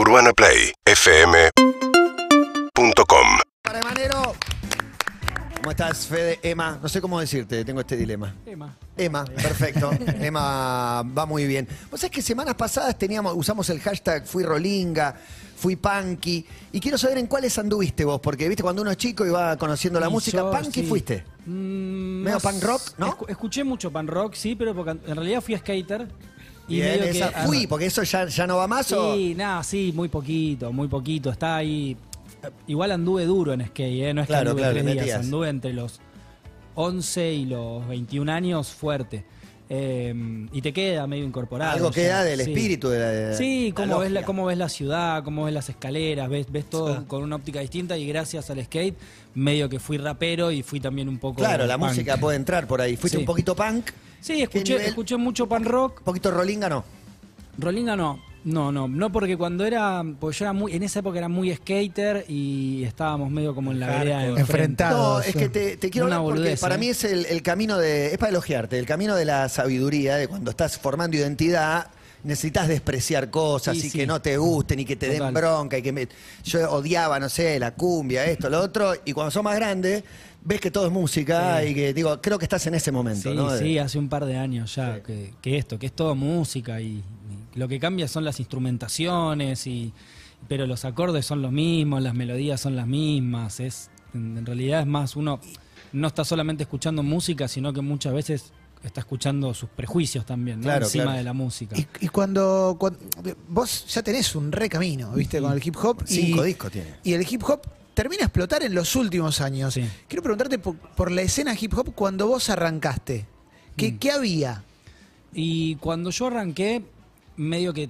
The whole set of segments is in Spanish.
UrbanaPlayFM.com Para Manero. ¿Cómo estás, Fede? Emma, no sé cómo decirte, tengo este dilema. Emma. Emma, perfecto. Emma va muy bien. Vos sabés que semanas pasadas teníamos, usamos el hashtag fui rolinga, fui punky. Y quiero saber en cuáles anduviste vos, porque viste cuando uno es chico y va conociendo la Y música, yo, punky sí. fuiste. Mm, Medio punk rock, ¿no? escu- escuché mucho punk rock, sí, pero porque en realidad fui skater. Y Bien, medio que- esa- fui, porque eso ya, ya no va más o. Sí, nada, sí, muy poquito, muy poquito. Está ahí. Igual anduve duro en skate, ¿eh? no es que Claro, anduve claro, tres días, metías. anduve entre los 11 y los 21 años fuerte. Eh, y te queda medio incorporado. Algo queda del sí. espíritu de la. de Sí, la cómo ves, la, cómo ves la ciudad, cómo ves las escaleras, ves, ves todo con una óptica distinta y gracias al skate medio que fui rapero y fui también un poco... Claro, la punk. música puede entrar por ahí. Fuiste Sí. un poquito punk, Sí, escuché, escuché mucho punk rock. un poquito rolinga, no. Rolinga no, no, no, no porque cuando era, porque yo era muy, en esa época era muy skater y estábamos medio como en la vereda de enfrente. Enfrentado. No, es que te, te quiero Una hablar porque boludez, para ¿eh? mí es el, el camino de. Es para elogiarte, el camino de la sabiduría, de cuando estás formando identidad. Necesitas despreciar cosas Sí, y sí. que no te gusten y que te den bronca y que me- yo odiaba, no sé, la cumbia, esto, lo otro, y cuando sos más grande, ves que todo es música Sí. y que digo, creo que estás en ese momento, Sí, ¿no? Sí, hace un par de años ya Sí. que, que esto, que es todo música y lo que cambia son las instrumentaciones y pero los acordes son los mismos, las melodías son las mismas, es en, realidad es más uno no está solamente escuchando música, sino que muchas veces está escuchando sus prejuicios también, ¿no? Claro, encima claro. de la música. Y, y cuando, cuando- vos ya tenés un re camino, ¿viste? Con el hip hop. Cinco y, discos tiene. Y el hip hop termina a explotar en los últimos años. Sí. Quiero preguntarte por, por la escena hip hop cuando vos arrancaste. ¿Qué, Mm. qué había? Y cuando yo arranqué, medio que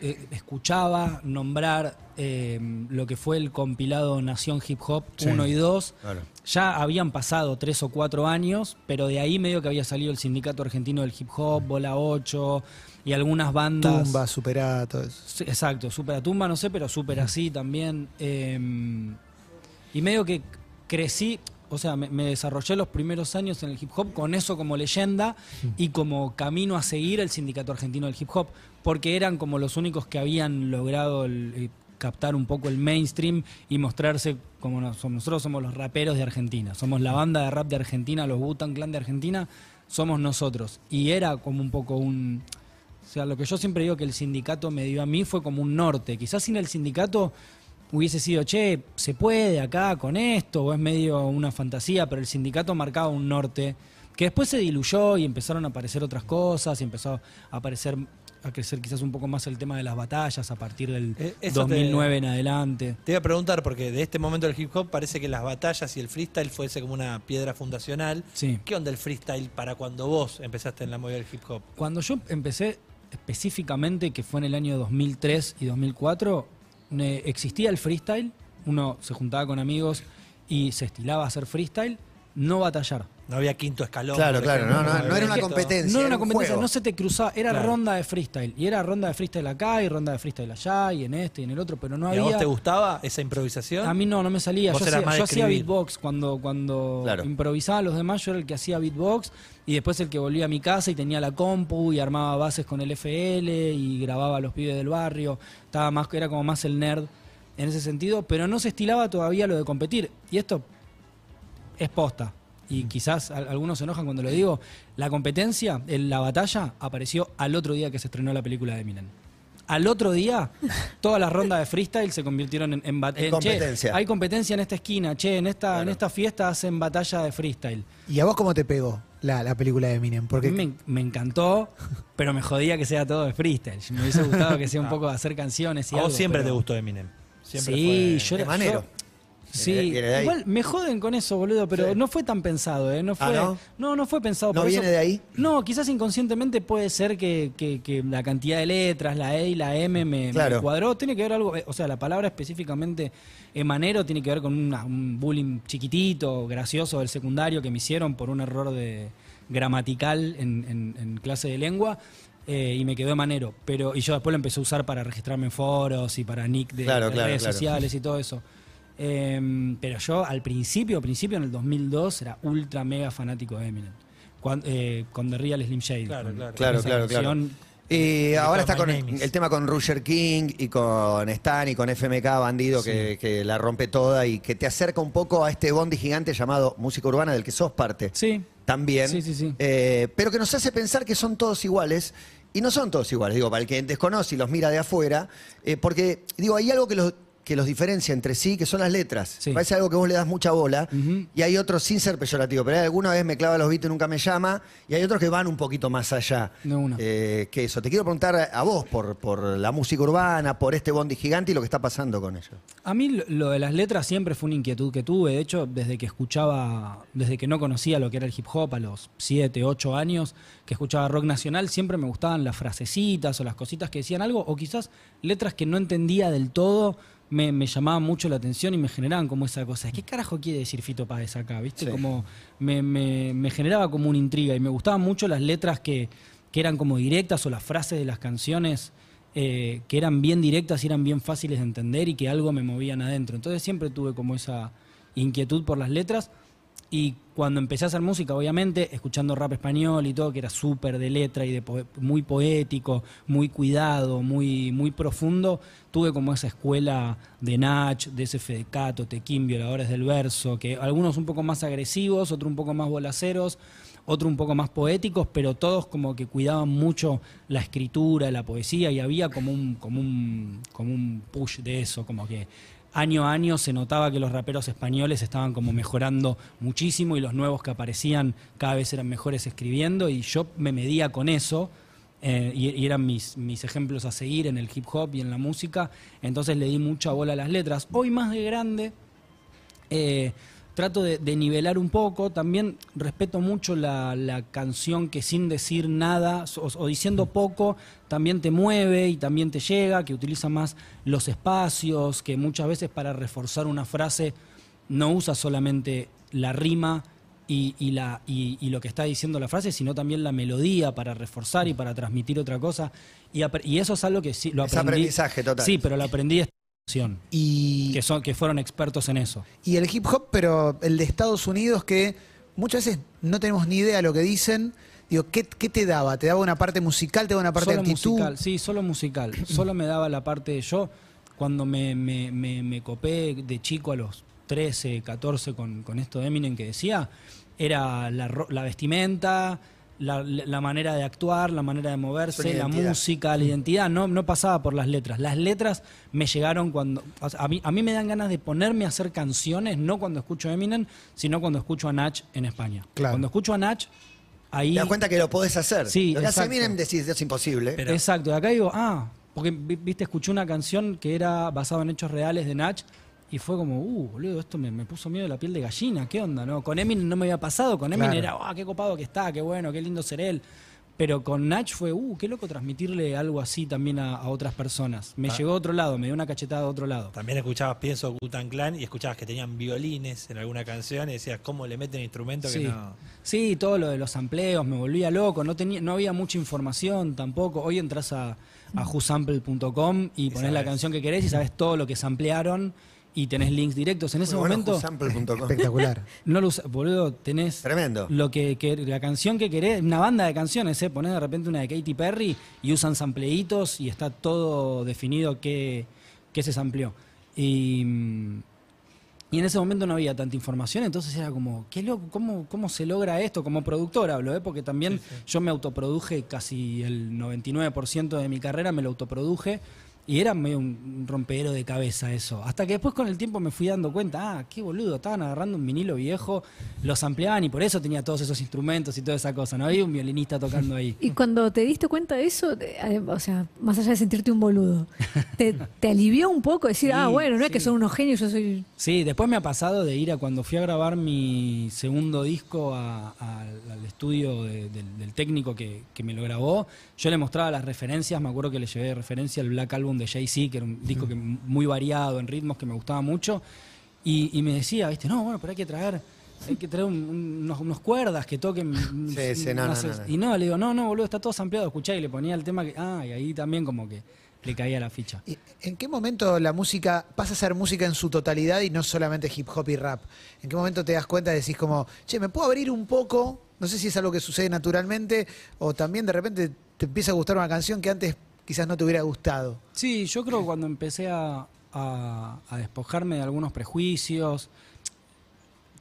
eh, escuchaba nombrar eh, lo que fue el compilado Nación Hip Hop 1 y 2. Claro. Ya habían pasado tres o cuatro años, pero de ahí medio que había salido el Sindicato Argentino del Hip Hop, Bola 8 y algunas bandas. Tumba, superá, todo eso. Sí, Exacto, Super a Tumba, no sé, pero Super así también. eh, y medio que crecí, o sea, me, me desarrollé los primeros años en el hip hop con eso como leyenda y como camino a seguir el Sindicato Argentino del Hip Hop, porque eran como los únicos que habían logrado eh, captar un poco el mainstream y mostrarse como nos- nosotros somos los raperos de Argentina, somos la banda de rap de Argentina, los Wu-Tang Clan de Argentina, somos nosotros. Y era como un poco un... O sea, lo que yo siempre digo que el sindicato me dio a mí fue como un norte. Quizás sin el sindicato hubiese sido, che, se puede acá con esto, o es medio una fantasía, pero el sindicato marcaba un norte que después se diluyó y empezaron a aparecer otras cosas y empezó a aparecer a crecer quizás un poco más el tema de las batallas a partir del Eh, eso te- 2009 en adelante. Te iba a preguntar, porque de este momento del hip hop parece que las batallas y el freestyle fuese como una piedra fundacional. Sí. ¿Qué onda el freestyle para cuando vos empezaste en la movida del hip hop? Cuando yo empecé específicamente, que fue en el año 2003 y 2004, ne- existía el freestyle, uno se juntaba con amigos y se estilaba a hacer freestyle, no batallar. No había quinto escalón. Claro, claro, no, no, no era una competencia. No era una un competencia, no se te cruzaba, era Claro. ronda de freestyle. Y era ronda de freestyle acá y ronda de freestyle allá y en este y en el otro, pero no ¿Y a había... vos te gustaba esa improvisación? A mí no, no me salía. Yo hacía, yo beatbox cuando, cuando Claro. improvisaban los demás, yo era el que hacía beatbox y después el que volvía a mi casa y tenía la compu y armaba bases con el FL y grababa a los pibes del barrio. Estaba más, era como más el nerd en ese sentido, pero no se estilaba todavía lo de competir. Y esto es posta. Y quizás al- algunos se enojan cuando lo digo. La competencia, en la batalla, apareció al otro día que se estrenó la película de Eminem. Al otro día, todas las rondas de freestyle se convirtieron en, en, competencia. Che, hay competencia en esta esquina, che, en esta, en esta fiesta hacen batalla de freestyle. ¿Y a vos cómo te pegó la, la película de Eminem? Porque me, me encantó, pero me jodía que sea todo de freestyle. Me hubiese gustado que sea un poco de hacer canciones y a vos algo, siempre pero- te gustó Eminem. Siempre sí, fue- yo De manero. yo- Sí, igual me joden con eso, boludo, pero Sí. no fue tan pensado, ¿eh? No fue, Ah, ¿no? no, fue pensado ¿No por viene eso. de ahí? No, quizás inconscientemente puede ser que, que- que la cantidad de letras, la E y la M me, cuadró. Tiene que ver algo, eh, o sea, la palabra específicamente emanero tiene que ver con una- un bullying chiquitito, gracioso del secundario que me hicieron por un error de gramatical en, en- en clase de lengua. eh, y me quedó emanero. Pero, y yo después lo empecé a usar para registrarme en foros y para nick de, Claro, de claro, redes sociales y todo eso. Eh, pero yo al principio, principio en el 2002 era ultra mega fanático de Eminem. Cuan- eh, con The Real Slim Shady. Claro, con- claro. con Claro, claro, Y ahora está con el, tema con Roger King y con Stan y con FMK Bandido que, que la rompe toda y que te acerca un poco a este bondi gigante llamado música urbana del que sos parte. Sí. También. Sí, sí, sí. Eh, pero que nos hace pensar que son todos iguales. Y no son todos iguales, digo, para el que desconoce y los mira de afuera, eh, porque, digo, hay algo que los, que los diferencia entre sí, que son las letras. Sí. Parece algo que vos le das mucha bola, y hay otros sin ser peyorativo, pero hay alguna vez me clava los beats y nunca me llama, y hay otros que van un poquito más allá eh, que eso. Te quiero preguntar a vos por, por la música urbana, por este bondi gigante y lo que está pasando con ello. A mí lo de las letras siempre fue una inquietud que tuve. De hecho, desde que escuchaba, desde que no conocía lo que era el hip hop a los 7, 8 años, que escuchaba rock nacional, siempre me gustaban las frasecitas o las cositas que decían algo, o quizás letras que no entendía del todo, me, me llamaban mucho la atención y me generaban como esa cosa. ¿Qué carajo quiere decir Fito Páez acá? ¿Viste? Sí. Como me, me- me generaba como una intriga y me gustaban mucho las letras que, que eran como directas o las frases de las canciones eh, que eran bien directas y eran bien fáciles de entender y que algo me movían adentro. Entonces siempre tuve como esa inquietud por las letras y cuando empecé a hacer música, obviamente, escuchando rap español y todo, que era súper de letra y de poe- muy poético, muy cuidado, muy, muy profundo, tuve como esa escuela de Nach, de ese Fedecato, Tequín, Violadores del Verso, que algunos un poco más agresivos, otros un poco más bolaceros, otros un poco más poéticos, pero todos como que cuidaban mucho la escritura, la poesía, y había como un, como un, como un push de eso, como que año a año se notaba que los raperos españoles estaban como mejorando muchísimo y los nuevos que aparecían cada vez eran mejores escribiendo y yo me medía con eso eh, y, eran mis, mis ejemplos a seguir en el hip hop y en la música, entonces le di mucha bola a las letras. Hoy más de grande eh, trato de, de nivelar un poco, también respeto mucho la, la canción que sin decir nada o, o diciendo poco también te mueve y también te llega, que utiliza más los espacios, que muchas veces para reforzar una frase no usa solamente la rima y, y la, y, y lo que está diciendo la frase, sino también la melodía para reforzar y para transmitir otra cosa. Y, eso es algo que sí lo Es aprendí. aprendizaje total. Sí, pero lo aprendí Y, que, son, que fueron expertos en eso. y el hip hop, pero el de Estados Unidos, que muchas veces no tenemos ni idea de lo que dicen. Digo, ¿qué, qué te daba? ¿Te daba una parte musical? ¿Te daba una parte solo de actitud? musical, sí, solo musical. solo me daba la parte de yo. Cuando me, me, me, me copé de chico a los 13, 14 con, con esto de Eminem que decía, era la vestimenta, la, la manera de actuar, la manera de moverse, la música, la identidad, no, no pasaba por las letras. Las letras me llegaron cuando... o sea, a, mí, a mí me dan ganas de ponerme a hacer canciones, no cuando escucho Eminem, sino cuando escucho a Nach en España. Claro. Cuando escucho a Nach, ahí... Te das cuenta que lo podés hacer. Sí, Lo que hace. Eminem decís, es imposible. Pero- Exacto, y acá digo, ah, porque vi- viste, escuché una canción que era basada en hechos reales de Nach y fue como, uh, boludo, esto me, me puso miedo la piel de gallina, ¿qué onda? no Con Eminem no me había pasado, con Claro. era, ah, qué copado que está, qué bueno, qué lindo ser él. Pero con Nach fue, uh, qué loco transmitirle algo así también a, a otras personas. Me Ah. llegó a otro lado, me dio una cachetada a otro lado. También escuchabas Pienso Gutan Clan y escuchabas que tenían violines en alguna canción y decías cómo le meten instrumentos Sí. que no. Sí, todo lo de los amplios me volvía loco, no tenía, no había mucha información tampoco. Hoy entras a, a whosample.com y pones la canción que querés y sabes todo lo que samplearon y tenés links directos. En ese Muy bueno, momento. Espectacular. no lo usas, boludo, tenés Tremendo. lo que, que- la canción que querés, una banda de canciones, ¿eh? ponés de repente una de Katy Perry y usan sampleitos y está todo definido que, que se sampleó. Y, mm, y en ese momento no había tanta información, entonces era como, ¿qué loco? ¿Cómo, cómo se logra esto? Como productor hablo, ¿eh? porque también yo me autoproduje casi el 99% de mi carrera, me lo autoproduje. Y era medio un rompedero de cabeza eso. Hasta que después con el tiempo me fui dando cuenta, ah, qué boludo, estaban agarrando un vinilo viejo, los ampliaban y por eso tenía todos esos instrumentos y toda esa cosa. No había un violinista tocando ahí. Y cuando te diste cuenta de eso, eh, o sea, más allá de sentirte un boludo, te, te alivió un poco decir, Sí, ah, bueno, no es que son unos genios, yo soy... Sí, después me ha pasado de ir a cuando fui a grabar mi segundo disco a- a- al estudio de- del, del técnico que, que me lo grabó. Yo le mostraba las referencias, me acuerdo que le llevé de referencia el Black Album de Jay-Z, que era un disco que, muy variado en ritmos que me gustaba mucho. Y, y me decía, viste, no, bueno, pero hay que traer, hay que traer un- un- unos, unos cuerdas que toquen. Sí, sí, no, sé. no, no. Y no, le digo, no, no, boludo, está todo ampliado, escuchá, y le ponía el tema que. Ah, y ahí también como que le caía la ficha. ¿Y ¿En qué momento la música pasa a ser música en su totalidad y no solamente hip hop y rap? ¿En qué momento te das cuenta y decís como, che, ¿me puedo abrir un poco No sé si es algo que sucede naturalmente o también de repente te empieza a gustar una canción que antes quizás no te hubiera gustado. Sí, yo creo que cuando empecé a, a- a despojarme de algunos prejuicios,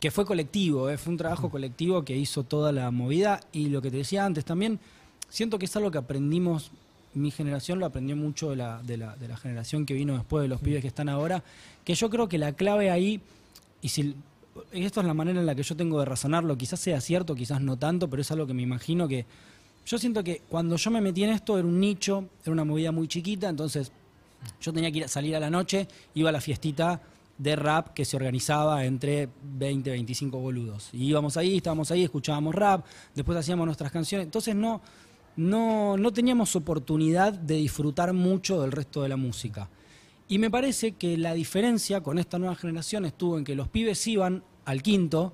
que fue colectivo, ¿eh? fue un trabajo colectivo que hizo toda la movida y lo que te decía antes también, siento que es algo que aprendimos, mi generación lo aprendió mucho de la, de la, de la generación que vino después de los pibes que están ahora, que yo creo que la clave ahí, y si esto es la manera en la que yo tengo de razonarlo, quizás sea cierto, quizás no tanto, pero es algo que me imagino que yo siento que cuando yo me metí en esto era un nicho, era una movida muy chiquita, entonces yo tenía que ir a salir a la noche, iba a la fiestita de rap que se organizaba entre 20 25 boludos. Y íbamos ahí, estábamos ahí, escuchábamos rap, después hacíamos nuestras canciones. Entonces no, no, no teníamos oportunidad de disfrutar mucho del resto de la música. Y me parece que la diferencia con esta nueva generación estuvo en que los pibes iban al quinto,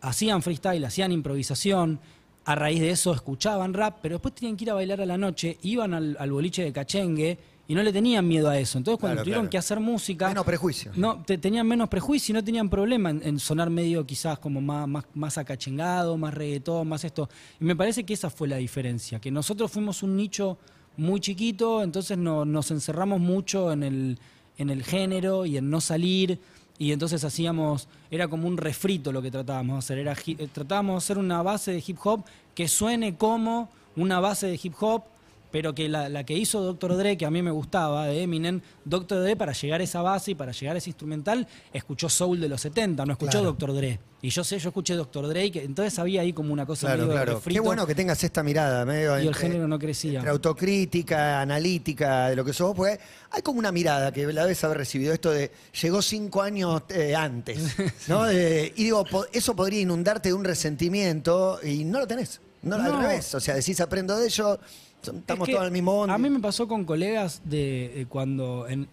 hacían freestyle, hacían improvisación, a raíz de eso escuchaban rap, pero después tenían que ir a bailar a la noche, iban al, al boliche de cachengue y no le tenían miedo a eso. Entonces cuando Claro, tuvieron claro. que hacer música... Menos prejuicio. No, te- tenían menos prejuicio y no tenían problema en, en sonar medio quizás como más, más, más acachengado, más reggaetón, más esto. Y me parece que esa fue la diferencia, que nosotros fuimos un nicho muy chiquito, entonces no- nos encerramos mucho en el, en el género y en no salir. Y entonces hacíamos, era como un refrito lo que tratábamos de hacer. Era, eh, tratábamos de hacer una base de hip hop que suene como una base de hip hop, pero que la, la que hizo Dr. Dre, que a mí me gustaba, de Eminem, Dr. Dre para llegar a esa base y para llegar a ese instrumental, escuchó Soul de los 70, no escuchó Claro. Dr. Dre. Y yo sé, yo escuché Dr. Dre, y que, entonces había ahí como una cosa Claro, medio claro. Qué bueno que tengas esta mirada, medio y el género no crecía. entre autocrítica, analítica, de lo que sos vos, porque hay como una mirada que la debes haber recibido, esto de llegó cinco años eh, antes, ¿no? Eh, y digo, eso podría inundarte de un resentimiento y no lo tenés, no, al No. revés, o sea, decís aprendo de ello, estamos Es que todos en el mismo bondi. A mí me pasó con colegas de, de cuando en-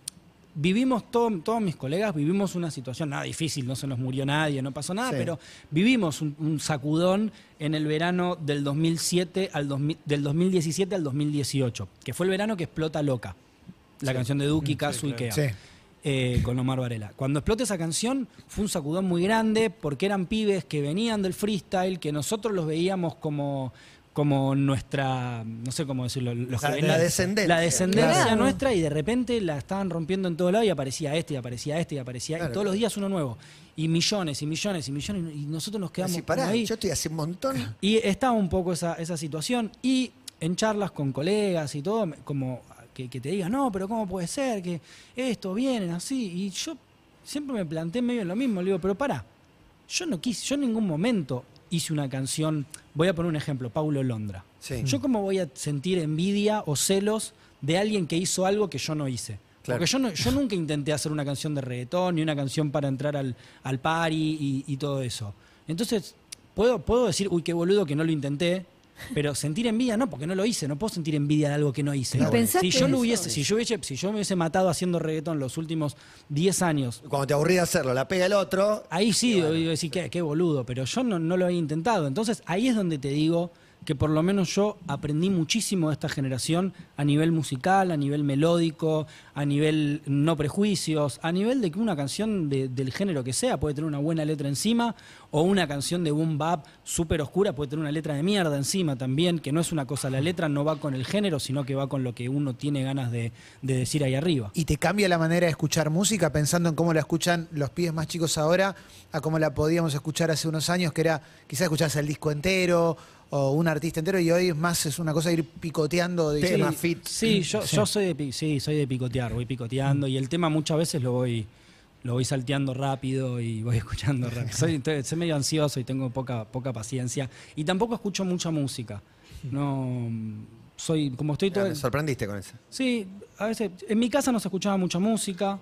vivimos, todo- todos mis colegas vivimos una situación, nada difícil, no se nos murió nadie, no pasó nada, Sí. pero vivimos un, un sacudón en el verano del 2007 al 2000 del 2017 al 2018, que fue el verano que explota Loca, la canción de Duki, Kazu y Kea. Sí. eh, con Omar Varela. Cuando explota esa canción fue un sacudón muy grande porque eran pibes que venían del freestyle, que nosotros los veíamos como, como nuestra, no sé cómo decirlo, los La- que la descendencia. La descendencia Claro. nuestra y de repente la estaban rompiendo en todos lados y aparecía este y aparecía este y aparecía Claro, y todos los días uno nuevo. Y millones y millones y millones y nosotros nos quedamos pará, ahí. yo estoy hace un montón. Y estaba un poco esa, esa situación. Y en charlas con colegas y todo, como que, que te digan, no, pero ¿cómo puede ser que esto vienen así? Y yo siempre me planteé medio en lo mismo. Le digo, pero pará, yo no quise, yo en ningún momento hice una canción. Voy a poner un ejemplo, Paulo Londra. Sí. Yo cómo voy a sentir envidia o celos de alguien que hizo algo que yo no hice. Claro. Porque yo, no, yo nunca intenté hacer una canción de reggaetón ni una canción para entrar al, al party y, y todo eso. Entonces, puedo, puedo decir, uy, qué boludo que no lo intenté, pero sentir envidia no, porque no lo hice. No puedo sentir envidia de algo que no hice. ¿Y pensaste Si yo, lo hubiese, si, yo hubiese, si yo me hubiese matado haciendo reggaetón los últimos 10 años, Cuando te aburrí de hacerlo, la pega el otro. Ahí sí, digo, decir, qué, qué boludo, pero yo no, no lo había intentado. Entonces ahí es donde te digo que por lo menos yo aprendí muchísimo de esta generación a nivel musical, a nivel melódico, a nivel no prejuicios, a nivel de que una canción de- del género que sea puede tener una buena letra encima, o una canción de boom bap súper oscura puede tener una letra de mierda encima también, que no es una cosa, la letra no va con el género, sino que va con lo que uno tiene ganas de, de decir ahí arriba. ¿Y te cambia la manera de escuchar música pensando en cómo la escuchan los pibes más chicos ahora a cómo la podíamos escuchar hace unos años, que era quizás escucharse el disco entero o un artista entero y hoy es más es una cosa de ir picoteando de Tema fit. Sí, yo, yo soy de sí, soy de picotear, voy picoteando y el tema muchas veces lo voy lo voy salteando rápido y voy escuchando rápido. Soy, entonces, soy medio ansioso y tengo poca poca paciencia y tampoco escucho mucha música. No soy como estoy todo Me sorprendiste con eso. Sí, a veces en mi casa no se escuchaba mucha música.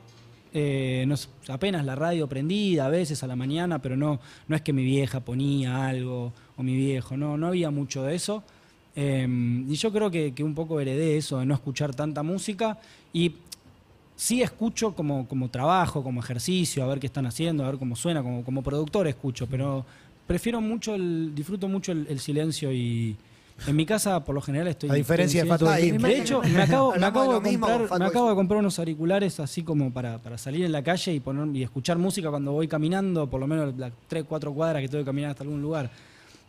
Eh, apenas la radio prendida a veces a la mañana, pero no, no es que mi vieja ponía algo o mi viejo, no, no había mucho de eso. Eh, y yo creo que, que un poco heredé eso de no escuchar tanta música y sí escucho como, como trabajo, como ejercicio, a ver qué están haciendo, a ver cómo suena, como, como productor escucho, pero prefiero mucho, el, disfruto mucho el silencio y en mi casa por lo general estoy... A diferencia de. Ahí, De hecho, me acabo, me acabo de mismo, comprar, me acabo de comprar unos auriculares así como para, para salir en la calle y poner y escuchar música cuando voy caminando, por lo menos las 3, 4 cuadras que tengo que caminar hasta algún lugar.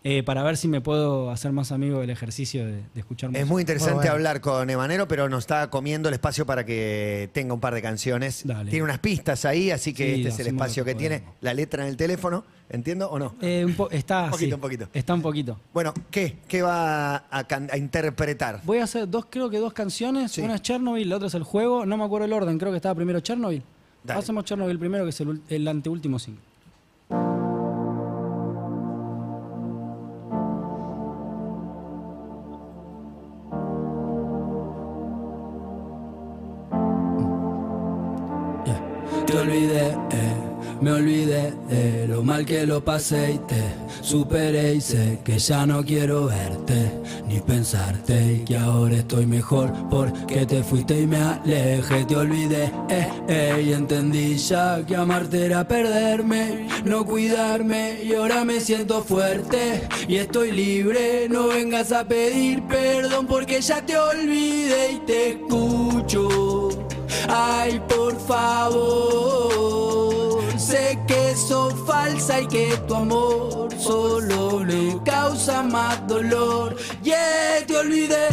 Eh, para ver si me puedo hacer más amigo del ejercicio de, de escuchar música. Es muy interesante bueno. hablar con Emanero, pero nos está comiendo el espacio para que tenga un par de canciones. Dale. Tiene unas pistas ahí, así que Sí, este es el espacio que que tiene. La letra en el teléfono, ¿entiendo o no? Eh, un está, Un poquito, sí, un poquito. Está un poquito. Bueno, ¿qué? ¿Qué va a, interpretar? Voy a hacer dos, creo que dos canciones. Sí. Una es Chernobyl, la otra es el juego. No me acuerdo el orden, creo que estaba primero Chernobyl. Dale. Hacemos Chernobyl primero, que es el, el anteúltimo single. Te olvidé, eh, me olvidé de lo mal que lo pasé y te superé y sé que ya no quiero verte ni pensarte y que ahora estoy mejor porque te fuiste y me alejé. Te olvidé, eh, eh, y entendí ya que amarte era perderme, no cuidarme y ahora me siento fuerte y estoy libre. No vengas a pedir perdón porque ya te olvidé y te escucho. Ay, por favor, sé que sos falsa y que tu amor solo le causa más dolor. Yeah, te olvidé,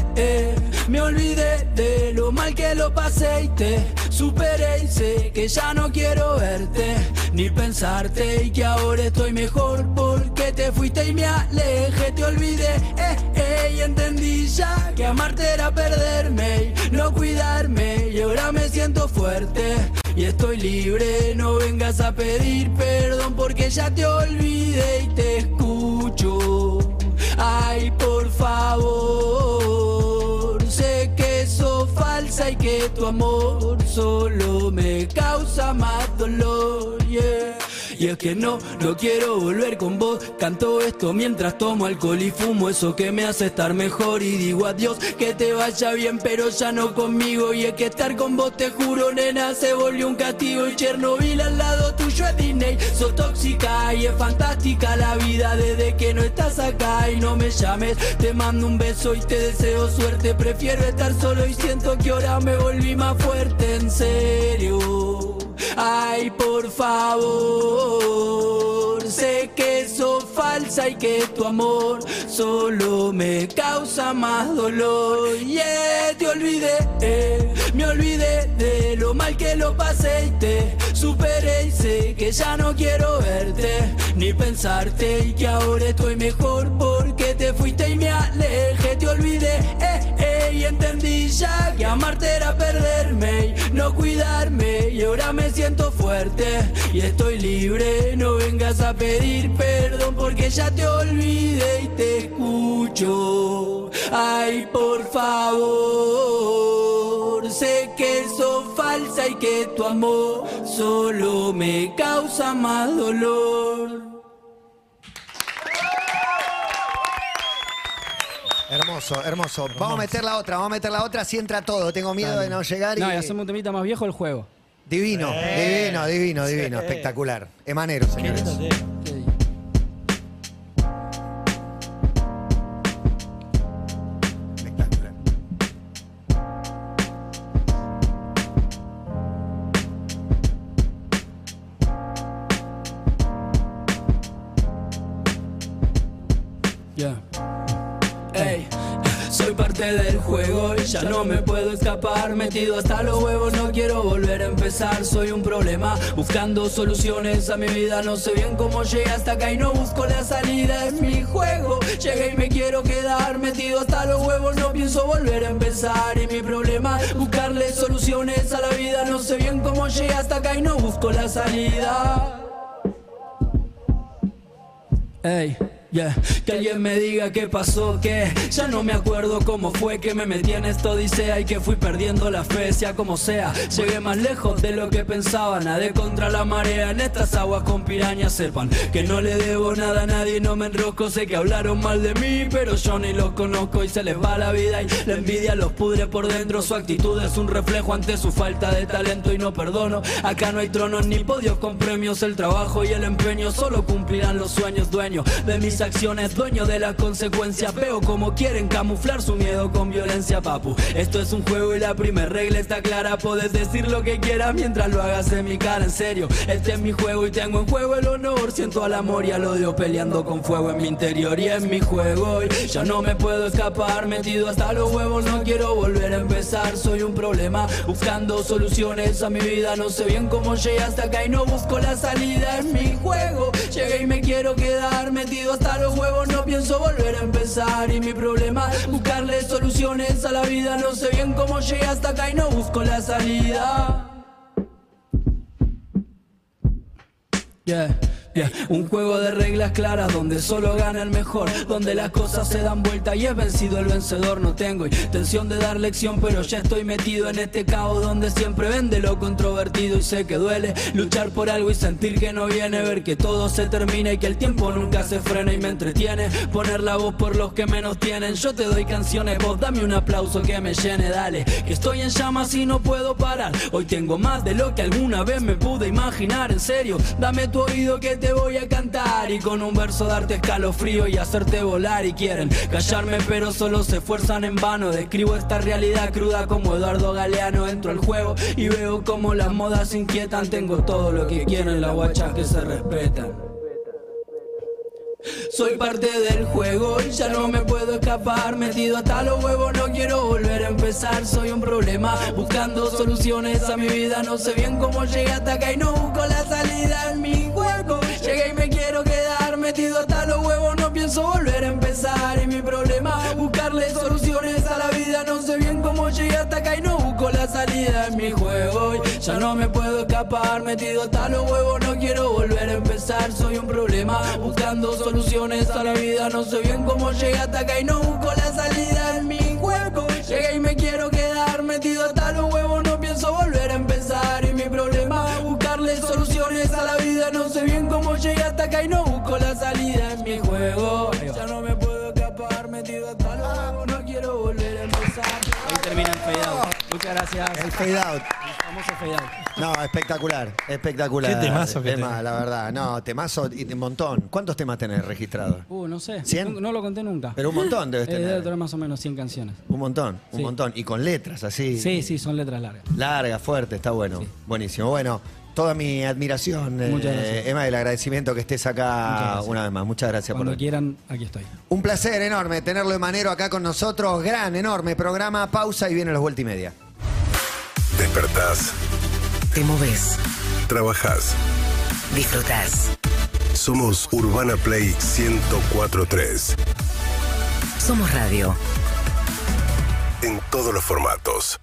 me olvidé de lo mal que lo pasé y te superé y sé que ya no quiero verte ni pensarte y que ahora estoy mejor porque te fuiste y me alejé. Te olvidé, eh, eh, y entendí ya que amarte era perderme y no cuidarme y ahora me siento fuerte y estoy libre. No vengas a pedir perdón porque ya te olvidé y te escucho. Ay, por favor, sos falsa y que tu amor solo me causa más dolor. yeah. Y es que no, no quiero volver con vos. Canto esto mientras tomo alcohol y fumo eso que me hace estar mejor. Y digo adiós, que te vaya bien, pero ya no conmigo. Y es que estar con vos, te juro, nena, se volvió un castigo. Y Chernobyl al lado tuyo es Disney. Sos tóxica y es fantástica la vida desde que no estás acá. Y no me llames, te mando un beso y te deseo suerte. Prefiero estar solo y siento que ahora me volví más fuerte, en serio. Ay, por favor, sé que sos falsa y que tu amor solo me causa más dolor. Yeah, te olvidé, eh, me olvidé de lo mal que lo pasé y te superé y sé que ya no quiero verte ni pensarte y que ahora estoy mejor porque te fuiste y me alejé. Te olvidé, eh, entendí ya que amarte era perderme y no cuidarme y ahora me siento fuerte y estoy libre. No vengas a pedir perdón porque ya te olvidé y te escucho. Ay, por favor, sé que sos falsa y que tu amor solo me causa más dolor. Hermoso, hermoso. Vamos a meter la otra, vamos a meter la otra, si entra todo. Tengo miedo de no llegar y. No, y hacemos un temita más viejo el juego. Divino, divino, divino, divino, espectacular. Emanero, señores. Espectacular. Yeah. Ey, soy parte del juego y ya no me puedo escapar. Metido hasta los huevos, no quiero volver a empezar. Soy un problema buscando soluciones a mi vida. No sé bien cómo llegué hasta acá y no busco la salida. Es mi juego. Llegué y me quiero quedar metido hasta los huevos. No pienso volver a empezar. Y mi problema buscarle soluciones a la vida. No sé bien cómo llegué hasta acá y no busco la salida. Ey, Que alguien me diga qué pasó, que ya no me acuerdo cómo fue que me metí en esta odisea y que fui perdiendo la fe, sea como sea. Llegué más lejos de lo que pensaba, nadé contra la marea en estas aguas con pirañas. Sepan que no le debo nada a nadie, no me enrosco. Sé que hablaron mal de mí, pero yo ni los conozco y se les va la vida y la envidia los pudre por dentro. Su actitud es un reflejo ante su falta de talento y no perdono. Acá no hay tronos ni podios con premios, el trabajo y el empeño solo cumplirán los sueños dueños de mis acciones, dueño de las consecuencias. Veo como quieren camuflar su miedo con violencia, papu. Esto es un juego y la primera regla está clara. Puedes decir lo que quieras mientras lo hagas en mi cara, en serio. Este es mi juego y tengo en juego el honor. Siento al amor y al odio peleando con fuego en mi interior y es mi juego. Y ya no me puedo escapar, metido hasta los huevos, no quiero volver a empezar. Soy un problema buscando soluciones a mi vida. No sé bien cómo llegué hasta acá y no busco la salida. Es mi juego. Llegué y me quiero quedar metido hasta los huevos. No pienso volver a empezar. Y mi problema, buscarle soluciones a la vida. No sé bien cómo llegué hasta acá y no busco la salida. Yeah, Un juego de reglas claras donde solo gana el mejor, donde las cosas se dan vuelta y es vencido el vencedor. No tengo intención de dar lección, pero ya estoy metido en este caos donde siempre vende lo controvertido y sé que duele luchar por algo y sentir que no viene, ver que todo se termina y que el tiempo nunca se frena y me entretiene. Poner la voz por los que menos tienen. Yo te doy canciones, vos dame un aplauso que me llene, dale. Que estoy en llamas y no puedo parar. Hoy tengo más de lo que alguna vez me pude imaginar, en serio. Dame tu oído que te voy a cantar y con un verso darte escalofrío y hacerte volar y quieren callarme pero solo se esfuerzan en vano. Describo esta realidad cruda como Eduardo Galeano. Entro al juego y veo como las modas inquietan. Tengo todo lo que quieren las guachas que se respetan. Soy parte del juego y ya no me puedo escapar. Metido hasta los huevos, no quiero volver a empezar. Soy un problema buscando soluciones a mi vida. No sé bien cómo llegué hasta acá y no busco la salida en mi juego. Metido hasta los huevos. No pienso volver a empezar. Y mi problema buscarle soluciones a la vida. No sé bien cómo llegué hasta acá y no busco la salida en mi juego. Ya no me puedo escapar. Metido hasta los huevos, no quiero volver a empezar. Soy un problema buscando soluciones a la vida. No sé bien cómo llegué hasta acá y no busco la salida en mi gracias. El fade out. El famoso fade out. No, espectacular, espectacular. Qué temazo que Tema, tenés. la verdad. No, temazo y un montón. ¿Cuántos temas tenés registrados? Uh, no sé. ¿Cien? No, no lo conté nunca. Pero un montón debes Eh, debe tener. tener más o menos 100 canciones. Un montón, un Sí. montón. Y con letras así. Sí, sí, son letras largas. Larga, fuerte, está bueno. Sí. Buenísimo. Bueno, toda mi admiración, eh, Muchas gracias. Emma, el agradecimiento que estés acá una vez más. Muchas gracias Cuando por quieran, aquí estoy. Un placer enorme tenerlo de manero acá con nosotros. Gran, enorme programa. Pausa y vienen los vuelta y media. Despertás, Te moves, trabajás. disfrutás. Somos Urbana Play 1043. Somos radio. En todos los formatos.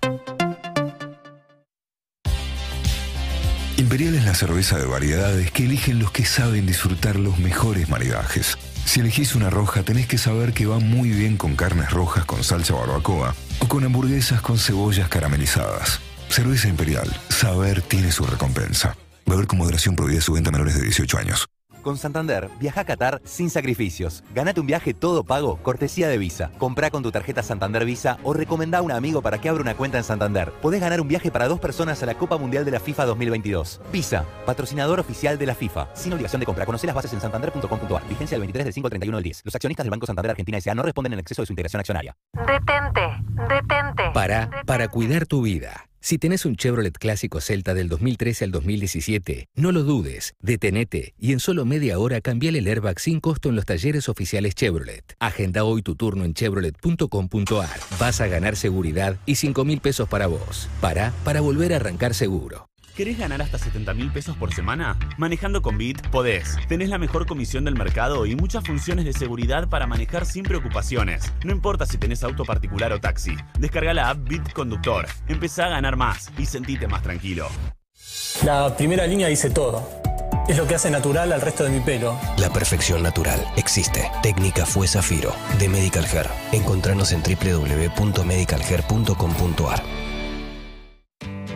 Imperial es la cerveza de variedades que eligen los que saben disfrutar los mejores maridajes. Si elegís una roja, tenés que saber que va muy bien con carnes rojas con salsa barbacoa o con hamburguesas con cebollas caramelizadas. Cerveza Imperial. Saber tiene su recompensa. Beber con moderación prohibida su venta a menores de 18 años. Con Santander, viaja a Qatar sin sacrificios. Ganate un viaje todo pago, cortesía de Visa. Comprá con tu tarjeta Santander Visa o recomendá a un amigo para que abra una cuenta en Santander. Podés ganar un viaje para dos personas a la Copa Mundial de la FIFA 2022. Visa, patrocinador oficial de la FIFA. Sin obligación de compra. Conoce las bases en santander.com.ar. Vigencia del 23 del 5 al 31 del 10. Los accionistas del Banco Santander Argentina S.A. no responden en exceso de su integración accionaria. Detente, detente. Para, para cuidar tu vida. Si tenés un Chevrolet clásico Celta del 2013 al 2017, no lo dudes, detenete y en solo media hora cambiale el airbag sin costo en los talleres oficiales Chevrolet. Agenda hoy tu turno en chevrolet.com.ar. Vas a ganar seguridad y 5 mil pesos para vos. Para, para volver a arrancar seguro. ¿Querés ganar hasta 70 mil pesos por semana? Manejando con Bit podés. Tenés la mejor comisión del mercado y muchas funciones de seguridad para manejar sin preocupaciones. No importa si tenés auto particular o taxi. Descarga la app Bit Conductor. Empezá a ganar más y sentite más tranquilo. La primera línea dice todo. Es lo que hace natural al resto de mi pelo. La perfección natural existe. Técnica fue Zafiro, de Medical Hair. Encontranos en www.medicalhair.com.ar.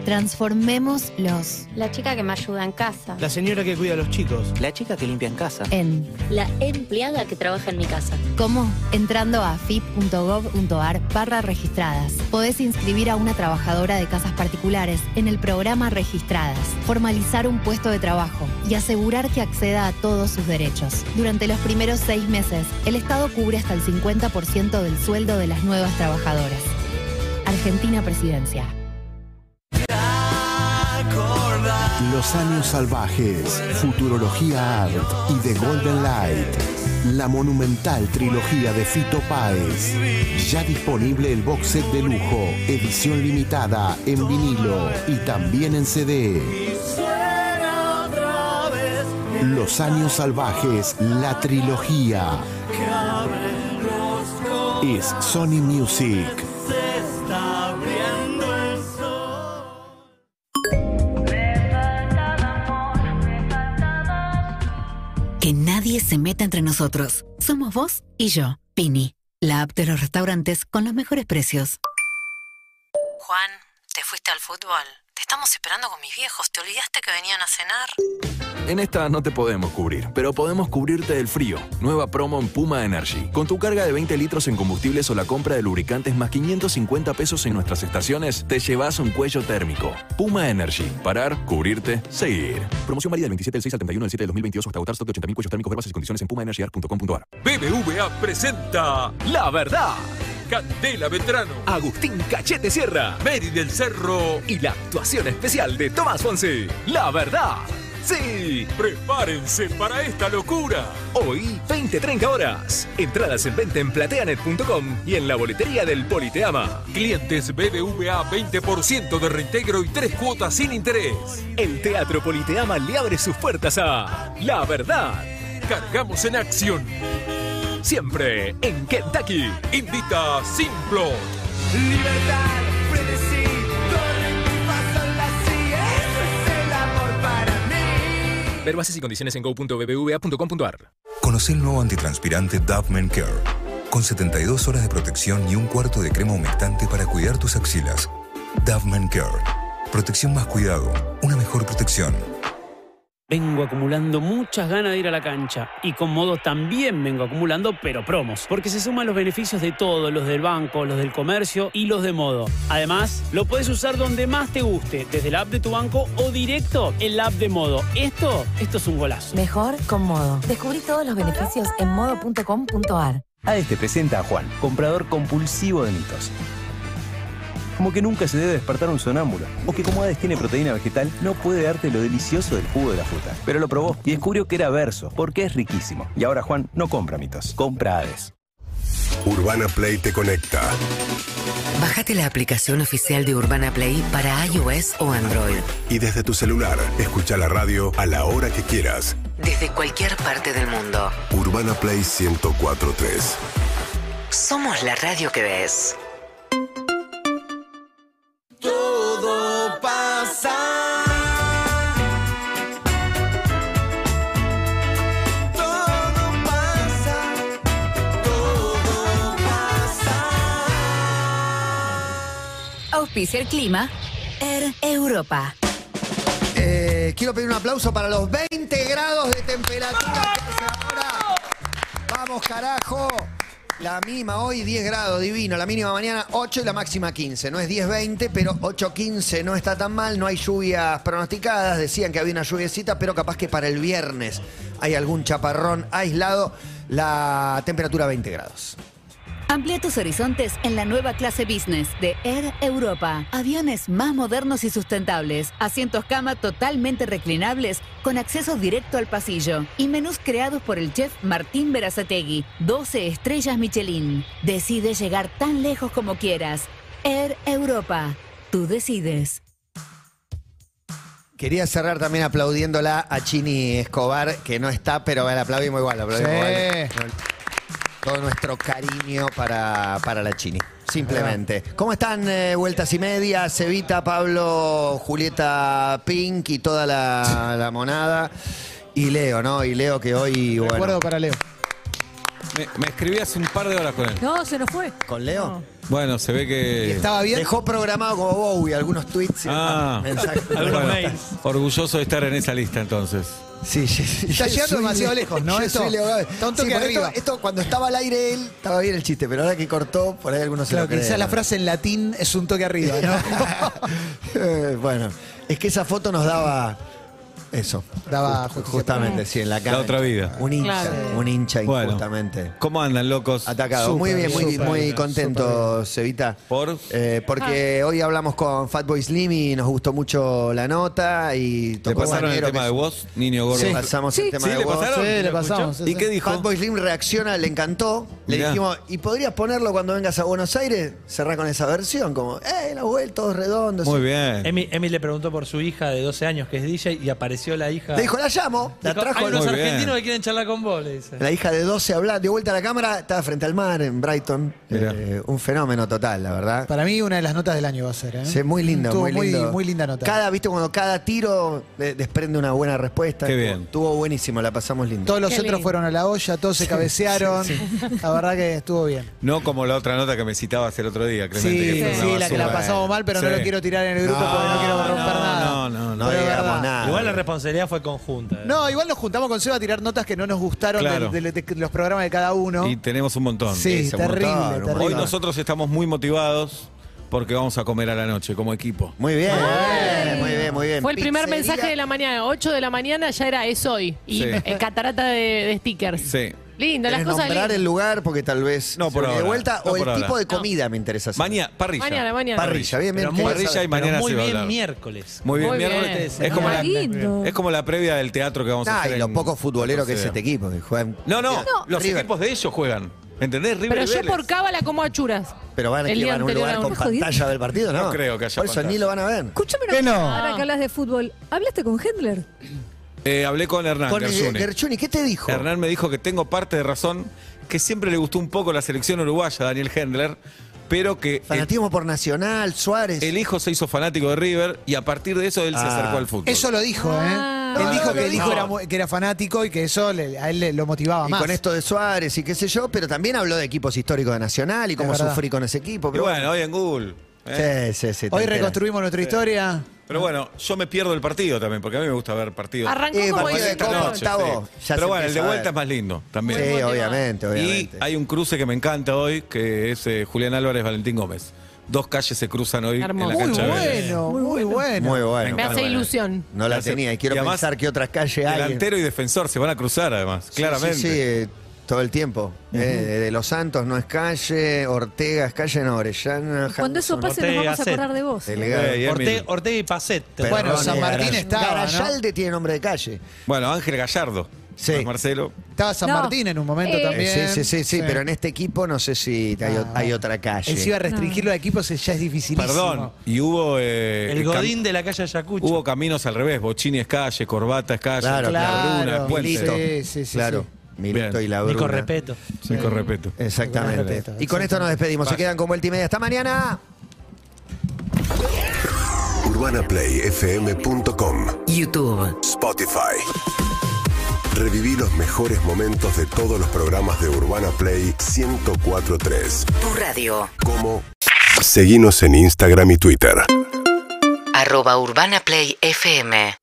Transformémoslos La chica que me ayuda en casa. La señora que cuida a los chicos. La chica que limpia en casa. en La empleada que trabaja en mi casa. ¿Cómo? Entrando a fip.gov.ar barra registradas. Podés inscribir a una trabajadora de casas particulares en el programa Registradas, formalizar un puesto de trabajo y asegurar que acceda a todos sus derechos. Durante los primeros seis meses, el Estado cubre hasta el 50% del sueldo de las nuevas trabajadoras. Argentina Presidencia. Los años salvajes, Futurología Art y The Golden Light. La monumental trilogía de Fito Páez. Ya disponible el box set de lujo, edición limitada en vinilo y también en CD. Los años salvajes, la trilogía. Es Sony Music. Se meta entre nosotros. Somos vos y yo, Pini, la app de los restaurantes con los mejores precios. Juan, ¿te fuiste al fútbol? Te estamos esperando con mis viejos. ¿Te olvidaste que venían a cenar? En esta no te podemos cubrir, pero podemos cubrirte del frío. Nueva promo en Puma Energy. Con tu carga de 20 litros en combustibles o la compra de lubricantes más 550 pesos en nuestras estaciones, te llevas un cuello térmico. Puma Energy. Parar, cubrirte, seguir. Promoción válida del 27 del 6 al 31 del 7 del 2022 hasta agotar stock de 80.000 cuellos térmicos. Ver bases y condiciones en pumaenergyar.com.ar. BBVA presenta La Verdad. Candela Veterano. Agustín Cachete Sierra. Mary del Cerro. Y la actuación especial de Tomás Fonse. La verdad. Sí. Prepárense para esta locura. Hoy, 20-30 horas. Entradas en venta en plateanet.com y en la boletería del Politeama. Clientes BBVA 20% de reintegro y tres cuotas sin interés. El Teatro Politeama le abre sus puertas a La Verdad. Cargamos en acción. Siempre en Kentucky. Invita Simplot. Libertad. Ver bases y condiciones en go.bbva.com.ar. Conoce el nuevo antitranspirante Dove Men Care. Con 72 horas de protección y un cuarto de crema humectante para cuidar tus axilas. Dove Men Care. Protección más cuidado. Una mejor protección. Vengo acumulando muchas ganas de ir a la cancha y con modo también vengo acumulando pero promos, porque se suman los beneficios de todos, los del banco, los del comercio y los de modo. Además, lo puedes usar donde más te guste, desde la app de tu banco o directo en la app de modo. Esto, esto es un golazo. Mejor con modo. Descubrí todos los beneficios en modo.com.ar. ADES te presenta a Juan, comprador compulsivo de mitos. Como que nunca se debe despertar un sonámbulo. O que como Hades tiene proteína vegetal, no puede darte lo delicioso del jugo de la fruta. Pero lo probó y descubrió que era verso, porque es riquísimo. Y ahora Juan no compra mitos, compra Hades. Urbana Play te conecta. Bájate la aplicación oficial de Urbana Play para iOS o Android. Y desde tu celular, escucha la radio a la hora que quieras. Desde cualquier parte del mundo. Urbana Play 1043. Somos la radio que ves. Auspicia el clima. Air Europa. Eh, quiero pedir un aplauso para los 20 grados de temperatura. Vamos, carajo. La mínima hoy 10 grados, divino. La mínima mañana 8 y la máxima 15. No es 10-20, pero 8-15 no está tan mal. No hay lluvias pronosticadas. Decían que había una lluviecita, pero capaz que para el viernes hay algún chaparrón aislado. La temperatura 20 grados. Amplía tus horizontes en la nueva clase business de Air Europa. Aviones más modernos y sustentables, asientos cama totalmente reclinables con acceso directo al pasillo y menús creados por el chef Martín Berazategui, 12 estrellas Michelin. Decide llegar tan lejos como quieras. Air Europa. Tú decides. Quería cerrar también aplaudiéndola a Chini Escobar, que no está, pero la aplaudimos igual. la aplaudimos Sí. igual. Todo nuestro cariño para, para la Chini. Simplemente. ¿Cómo están eh, vueltas y medias? Cevita, Pablo, Julieta Pink y toda la, la monada. Y Leo, ¿no? Y Leo que hoy, bueno, Recuerdo para Leo. Me, me escribí hace un par de horas con él. No, se nos fue. ¿Con Leo? Bueno, se ve que. Dejó programado como Bowie algunos tweets. y Ah, mensajes. Bueno, orgulloso de estar en esa lista entonces. Sí, sí, sí. Está Yo llegando soy demasiado lejos, ¿no? yo Esto soy Leo Gávez. está un toque Sí, porque arriba. Esto, esto, cuando estaba al aire él, estaba bien el chiste, pero ahora que cortó, por ahí algunos se Claro, lo creen. quizás la frase en latín es un toque arriba, ¿no? Eh, bueno, es que esa foto nos daba eso. Daba justicia. justamente, sí, en la cara. La otra vida. Un hincha, Claro. un hincha Bueno. injustamente. ¿Cómo andan, locos? Atacado. muy bien, muy, súper muy contento, Cevita. ¿Por? Eh, porque hoy hablamos con Fatboy Slim y nos gustó mucho la nota y ¿Le tocó pasaron el tema que de vos, niño gordo? Sí. Pasamos Sí. el tema ¿Sí, de le vos. pasaron? Sí, le ¿Lo pasamos. ¿Y qué dijo? Fatboy Slim reacciona, le encantó. Le Mirá. dijimos, ¿y podrías ponerlo cuando vengas a Buenos Aires? Cerrar con esa versión, como, ¡eh, la vuelta, todos redondos! Muy bien. Emi, Emi le preguntó por su hija de 12 años que es DJ y apareció la hija. Le dijo, la llamo, la Dijo, trajo. Hay unos Muy bien. argentinos que quieren charlar con vos, le dice. La hija de 12 habla, de vuelta a la cámara, estaba frente al mar en Brighton. Mirá. Eh, un fenómeno total, la verdad. Para mí, una de las notas del año va a ser, ¿eh? Sí, muy lindo, Estuvo muy lindo. muy linda nota. Cada, viste, cuando cada tiro de- desprende una buena respuesta. Qué Estuvo- bien. Estuvo buenísimo, la pasamos lindo. Todos los Qué otros lindo. fueron a la olla, todos se cabecearon. La verdad que estuvo bien. No como la otra nota que me citabas el otro día, Clemente. Sí, sí, la que la basura. pasamos mal, pero no Sí. lo quiero tirar en el grupo porque no quiero romper nada. No, no, no. no Pero es digamos verdad. nada. Igual la responsabilidad fue conjunta. ¿eh? No, igual nos juntamos con Seba a tirar notas que no nos gustaron Claro. de, de- de los programas de cada uno. Y tenemos un montón. sí, Ese terrible, montón, un terrible. Hoy nosotros estamos muy motivados porque vamos a comer a la noche como equipo. Muy bien, muy bien, muy bien. Fue el primer Pizzería. mensaje de la mañana, 8 de la mañana ya era es hoy. Y Sí. eh, catarata de, de stickers. Sí. Lindo, las ¿Querés cosas nombrar lindas. el lugar? Porque tal vez No, por ahora, de vuelta. no o el por ahora. tipo de comida me interesa saber. Mañana, parrilla. Mañana, mañana. Parrilla, bien, bien. Pero ¿qué muy, parrilla y mañana muy se va a bien hablar. miércoles. Muy bien, Muy miércoles. bien. Es como, la, Lindo. es como la previa del teatro que vamos a Ah, hacer. y lo en- poco futbolero que es este equipo. que juegan- No, no, los River. equipos de ellos juegan. ¿Entendés? River Pero y yo Vélez. por cábala como a churas. Pero van, El día a un anterior lugar a con un- pantalla del partido, ¿no? No creo que haya Por eso pantalla. ni lo van a ver. Escúchame una ¿Qué no? cosa, Ahora que hablas de fútbol, ¿hablaste con Hendler? Eh, hablé con Hernán Con el Garzuni. Gerchuni, ¿qué te dijo? Hernán me dijo que tengo parte de razón, que siempre le gustó un poco la selección uruguaya, Daniel Hendler, pero que el, Fanatismo por Nacional, Suárez. el hijo se hizo fanático de River y a partir de eso él se Ah. acercó al fútbol. Eso lo dijo, ¿eh? Ah. Él No, dijo no, que el hijo dijo. era, que era fanático y que eso le- a él le- lo motivaba y más. con esto de Suárez y qué sé yo, pero también habló de equipos históricos de Nacional y cómo sufrí con ese equipo. Y bueno, hoy en Google. ¿eh? Sí, sí, sí. Hoy enteras. reconstruimos nuestra historia. Pero bueno, yo me pierdo el partido también, porque a mí me gusta ver partidos. Arrancó Eh, como partido de Copa, Esta noche, octavo, sí. ya Pero bueno, el de empieza a vuelta ver. es más lindo también. Sí, motivado. obviamente, Y obviamente. hay un cruce que me encanta hoy, que es eh, Julián Álvarez Valentín Gómez. Dos calles se cruzan hoy Hermoso. en la Muy cancha de Vélez. bueno, muy bueno. Muy bueno. Me hace ilusión. No la tenía y quiero y además, pensar que otras calles hay. Delantero y defensor se van a cruzar además, Sí, claramente. Sí, sí, eh, todo el tiempo. Eh, de Los Santos no es calle, Ortega es calle, no, Orellana. Cuando eso pase nos vamos a acordar de vos. Delegado. Eh. Ortega, Ortega y Pacet. Bueno, San Martín estaba, ¿no? Garayalde tiene nombre de calle. Bueno, Ángel Gallardo. Sí. no es Marcelo. Estaba San No. Martín en un momento Eh, también. Sí, sí, sí, sí, pero en este equipo no sé si hay, Ah, hay otra calle. Él se iba a restringir los equipos, ya es dificilísimo. Perdón. Y hubo. eh, El Godín de la calle Ayacucho. Hubo caminos al revés. Bochini es calle, Corbata es calle. Claro, Bruna claro. puente. Sí, sí, sí, claro. Milito y la Nico Bruna. Repeto. Sí. Exactamente. Y con esto nos despedimos. Se quedan con vuelta y media. Hasta mañana. UrbanaPlayFM.com YouTube. Spotify. Reviví los mejores momentos de todos los programas de Urbana Play 1043. Tu radio. Como Seguinos en Instagram y Twitter. Arroba Urbana Play FM.